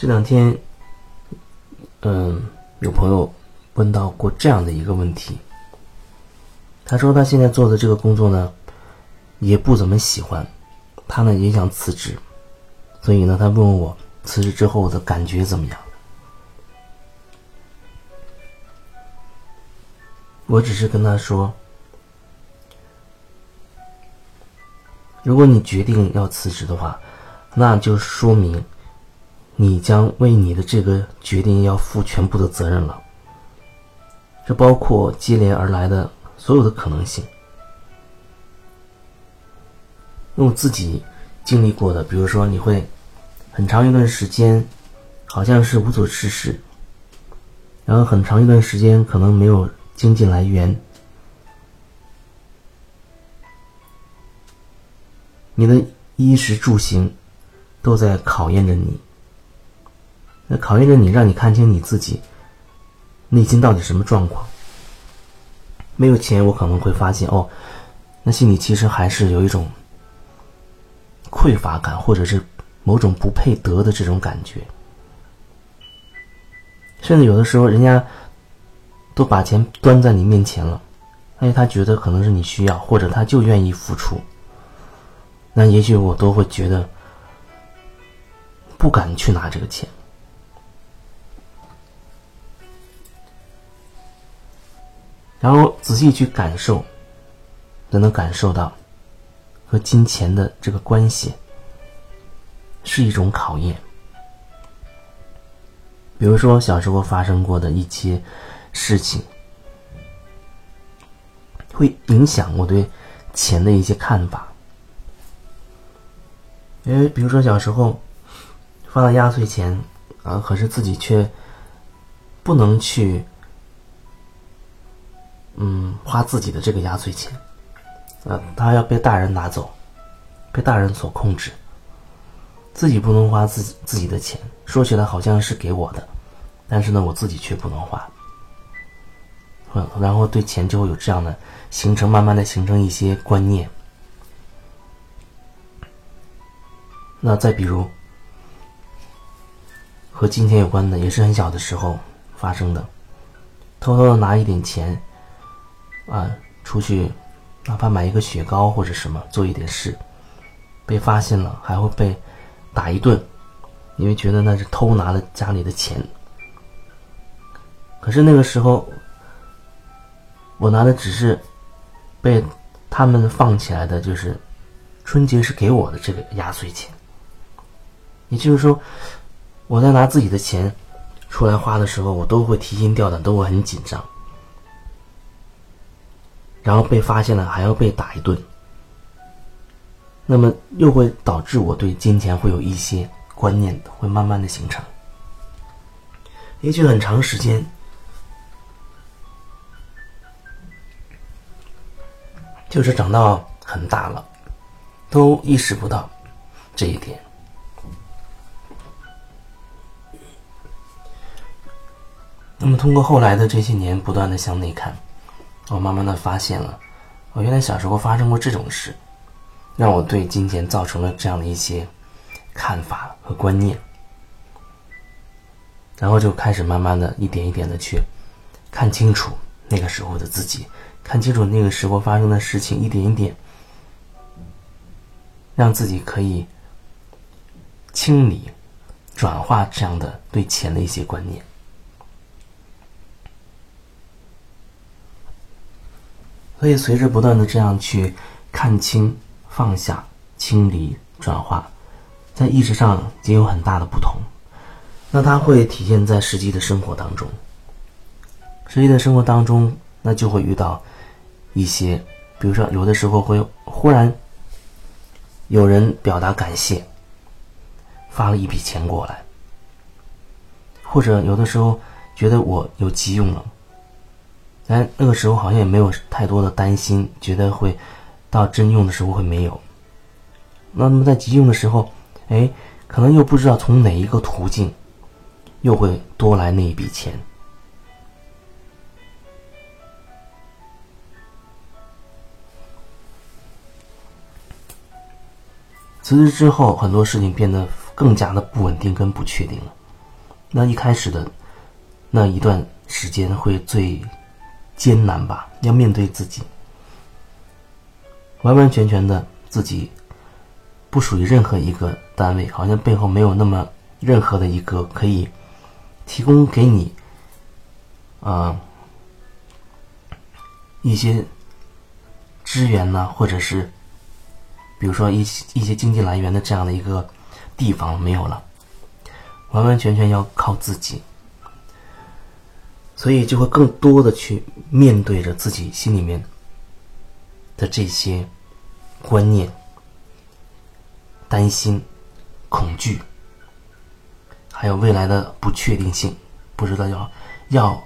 这两天，嗯，有朋友问到过这样的一个问题。他说他现在做的这个工作呢，也不怎么喜欢，他呢也想辞职，所以呢，他问我辞职之后的感觉怎么样。我只是跟他说，如果你决定要辞职的话，那就说明。你将为你的这个决定要负全部的责任了，这包括接连而来的所有的可能性。用自己经历过的，比如说你会很长一段时间好像是无所事事，然后很长一段时间可能没有经济来源，你的衣食住行都在考验着你。那考验着你，让你看清你自己内心到底什么状况。没有钱，我可能会发现哦，那心里其实还是有一种匮乏感，或者是某种不配得的这种感觉。甚至有的时候，人家都把钱端在你面前了，哎，他觉得可能是你需要，或者他就愿意付出。那也许我都会觉得不敢去拿这个钱。然后仔细去感受，才能感受到和金钱的这个关系是一种考验。比如说小时候发生过的一些事情，会影响我对钱的一些看法。因为比如说小时候发了压岁钱啊，可是自己却不能去。嗯，花自己的这个压岁钱，呃，他要被大人拿走，被大人所控制，自己不能花自己自己的钱。说起来好像是给我的，但是呢，我自己却不能花。嗯，然后对钱就会有这样的形成，慢慢的形成一些观念。那再比如，和金钱有关的，也是很小的时候发生的，偷偷的拿一点钱。啊，出去，哪怕买一个雪糕或者什么，做一点事，被发现了还会被打一顿，因为觉得那是偷拿了家里的钱。可是那个时候，我拿的只是被他们放起来的，就是春节是给我的这个压岁钱。也就是说，我在拿自己的钱出来花的时候，我都会提心吊胆，都会很紧张。然后被发现了，还要被打一顿，那么又会导致我对金钱会有一些观念，会慢慢的形成。也许很长时间，就是长到很大了，都意识不到这一点。那么通过后来的这些年，不断的向内看。我慢慢的发现了，我原来小时候发生过这种事，让我对金钱造成了这样的一些看法和观念，然后就开始慢慢的一点一点的去看清楚那个时候的自己，看清楚那个时候发生的事情，一点一点让自己可以清理、转化这样的对钱的一些观念。所以，随着不断的这样去看清、放下、清理、转化，在意识上也有很大的不同。那它会体现在实际的生活当中。实际的生活当中，那就会遇到一些，比如说，有的时候会忽然有人表达感谢，发了一笔钱过来，或者有的时候觉得我有急用了。但那个时候好像也没有太多的担心，觉得会到真用的时候会没有。那么在急用的时候，哎，可能又不知道从哪一个途径又会多来那一笔钱。辞职之后，很多事情变得更加的不稳定跟不确定了。那一开始的那一段时间会最艰难吧？要面对自己，完完全全的自己不属于任何一个单位，好像背后没有那么任何的一个可以提供给你啊一些资源呢，或者是比如说一些一些经济来源的这样的一个地方没有了。完完全全要靠自己，所以就会更多的去面对着自己心里面的这些观念、担心、恐惧，还有未来的不确定性，不知道要要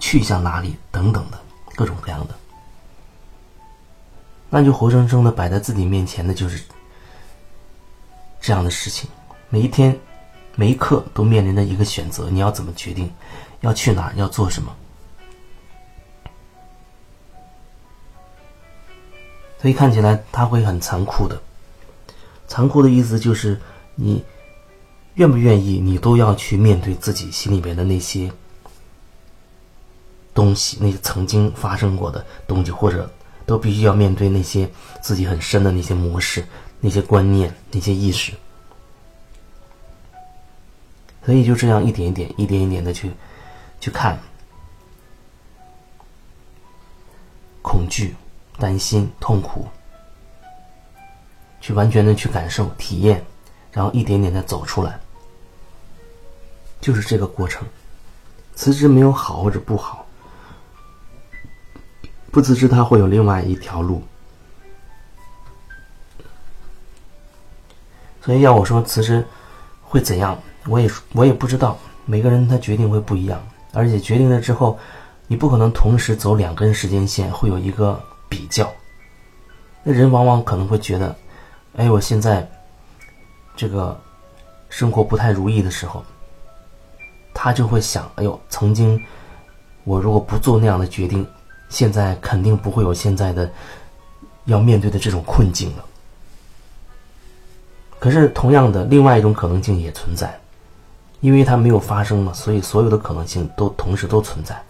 去向哪里等等的各种各样的，那就活生生的摆在自己面前的就是这样的事情，每一天。每一刻都面临着一个选择，你要怎么决定？要去哪？要做什么？所以看起来他会很残酷的。残酷的意思就是，你愿不愿意，你都要去面对自己心里面的那些东西，那些曾经发生过的东西，或者都必须要面对那些自己很深的那些模式、那些观念、那些意识。所以就这样一点一点、一点一点的去去看，恐惧、担心、痛苦，去完全的去感受、体验，然后一点点的走出来，就是这个过程。辞职没有好或者不好，不辞职他会有另外一条路。所以要我说辞职会怎样？我也我也不知道，每个人他决定会不一样，而且决定了之后，你不可能同时走两根时间线，会有一个比较。那人往往可能会觉得，哎，我现在这个生活不太如意的时候，他就会想，哎呦，曾经我如果不做那样的决定，现在肯定不会有现在的要面对的这种困境了。可是同样的，另外一种可能性也存在。因为它没有发生嘛，所以所有的可能性都同时都存在。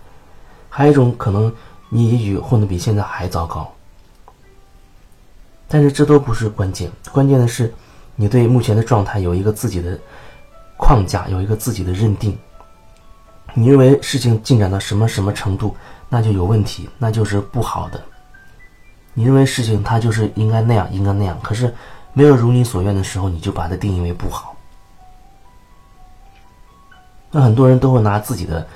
还有一种可能，你也许混得比现在还糟糕。但是这都不是关键，关键的是，你对目前的状态有一个自己的框架，有一个自己的认定。你认为事情进展到什么什么程度，那就有问题，那就是不好的。你认为事情它就是应该那样，应该那样，可是没有如你所愿的时候，你就把它定义为不好。那很多人都会拿自己的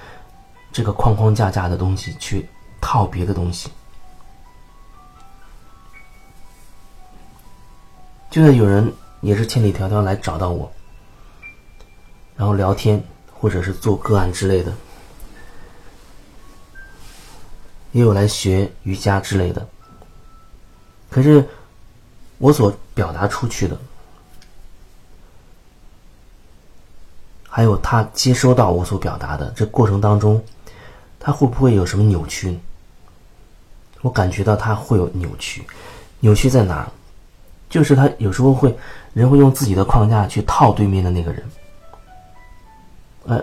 这个框框架架的东西去套别的东西，就像有人也是千里迢迢来找到我，然后聊天或者是做个案之类的，也有来学瑜伽之类的，可是我所表达出去的。还有他接收到我所表达的这过程当中，他会不会有什么扭曲？我感觉到他会有扭曲，扭曲在哪？就是他有时候会人会用自己的框架去套对面的那个人，呃，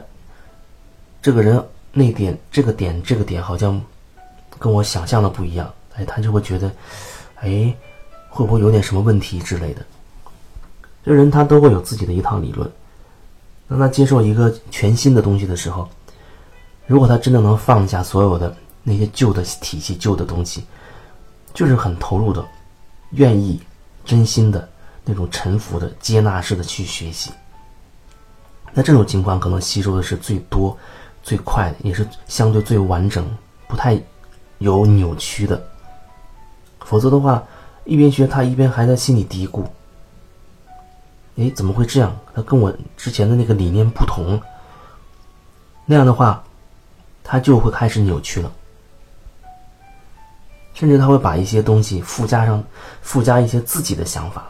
这个人那点这个点这个点好像跟我想象的不一样，哎，他就会觉得，哎，会不会有点什么问题之类的？这人他都会有自己的一套理论。当他接受一个全新的东西的时候，如果他真的能放下所有的那些旧的体系、旧的东西，就是很投入的、愿意、真心的那种臣服的、接纳式的去学习，那这种情况可能吸收的是最多、最快的，也是相对最完整、不太有扭曲的。否则的话，一边学他一边还在心里嘀咕。哎，怎么会这样？他跟我之前的那个理念不同。那样的话，他就会开始扭曲了，甚至他会把一些东西附加上，附加一些自己的想法。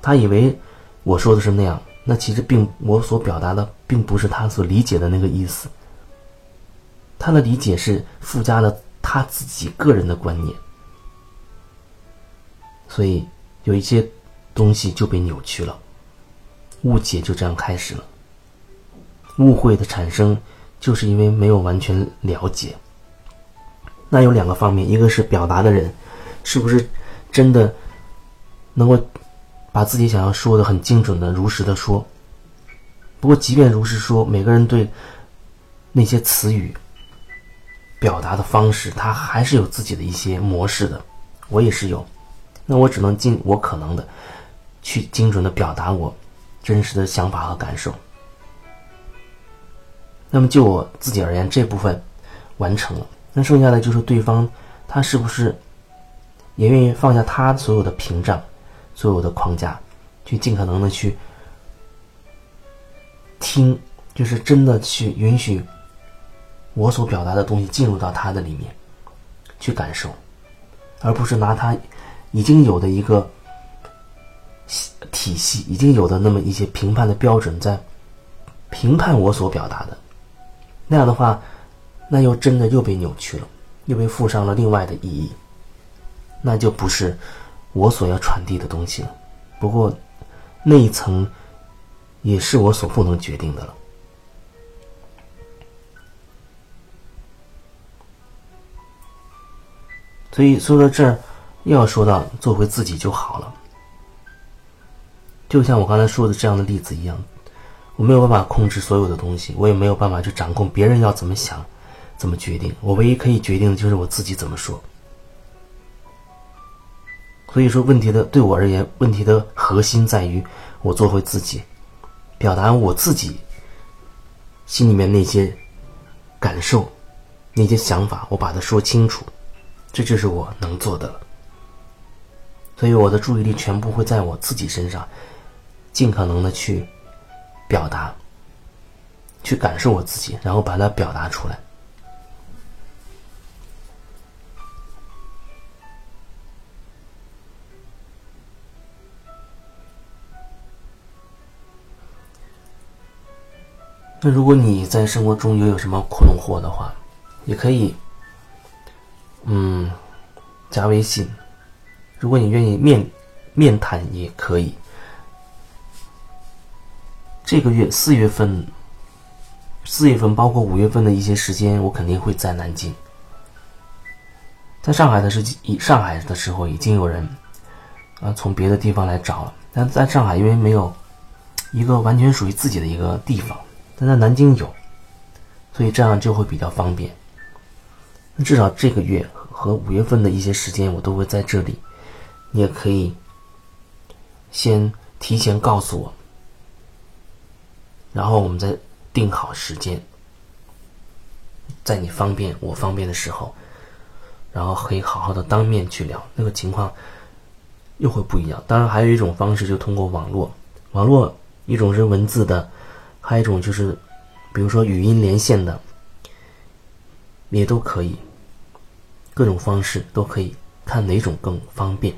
他以为我说的是那样，那其实并我所表达的并不是他所理解的那个意思。他的理解是附加了他自己个人的观念，所以有一些。东西就被扭曲了，误解就这样开始了。误会的产生，就是因为没有完全了解。那有两个方面，一个是表达的人是不是真的能够把自己想要说的很精准的、如实的说。不过，即便如实说，每个人对那些词语表达的方式，他还是有自己的一些模式的。我也是有，那我只能尽我可能的去精准的表达我真实的想法和感受。那么就我自己而言，这部分完成了。那剩下的就是对方他是不是也愿意放下他所有的屏障、所有的框架，去尽可能的去听，就是真的去允许我所表达的东西进入到他的里面去感受，而不是拿他已经有的一个体系、已经有的那么一些评判的标准在评判我所表达的。那样的话，那又真的又被扭曲了，又被附上了另外的意义，那就不是我所要传递的东西了。不过，那一层也是我所不能决定的了。所以说到这儿，又要说到做回自己就好了。就像我刚才说的这样的例子一样。我没有办法控制所有的东西，我也没有办法去掌控别人要怎么想、怎么决定。我唯一可以决定的就是我自己怎么说。所以说，问题的对我而言，问题的核心在于我做回自己，表达我自己心里面那些感受、那些想法，我把它说清楚，这就是我能做的。所以，我的注意力全部会在我自己身上，尽可能的去。表达，去感受我自己，然后把它表达出来。那如果你在生活中又有什么困惑的话，也可以，嗯，加微信。如果你愿意面面谈，也可以。这个月四月份，四月份包括五月份的一些时间，我肯定会在南京。在上海的时以上海的时候，已经有人啊从别的地方来找了，但在上海因为没有一个完全属于自己的一个地方，但在南京有，所以这样就会比较方便。那至少这个月和五月份的一些时间，我都会在这里，你也可以先提前告诉我。然后我们再定好时间，在你方便我方便的时候，然后可以好好的当面去聊，那个情况又会不一样。当然，还有一种方式，就通过网络，网络一种是文字的，还有一种就是，比如说语音连线的，也都可以，各种方式都可以，看哪种更方便。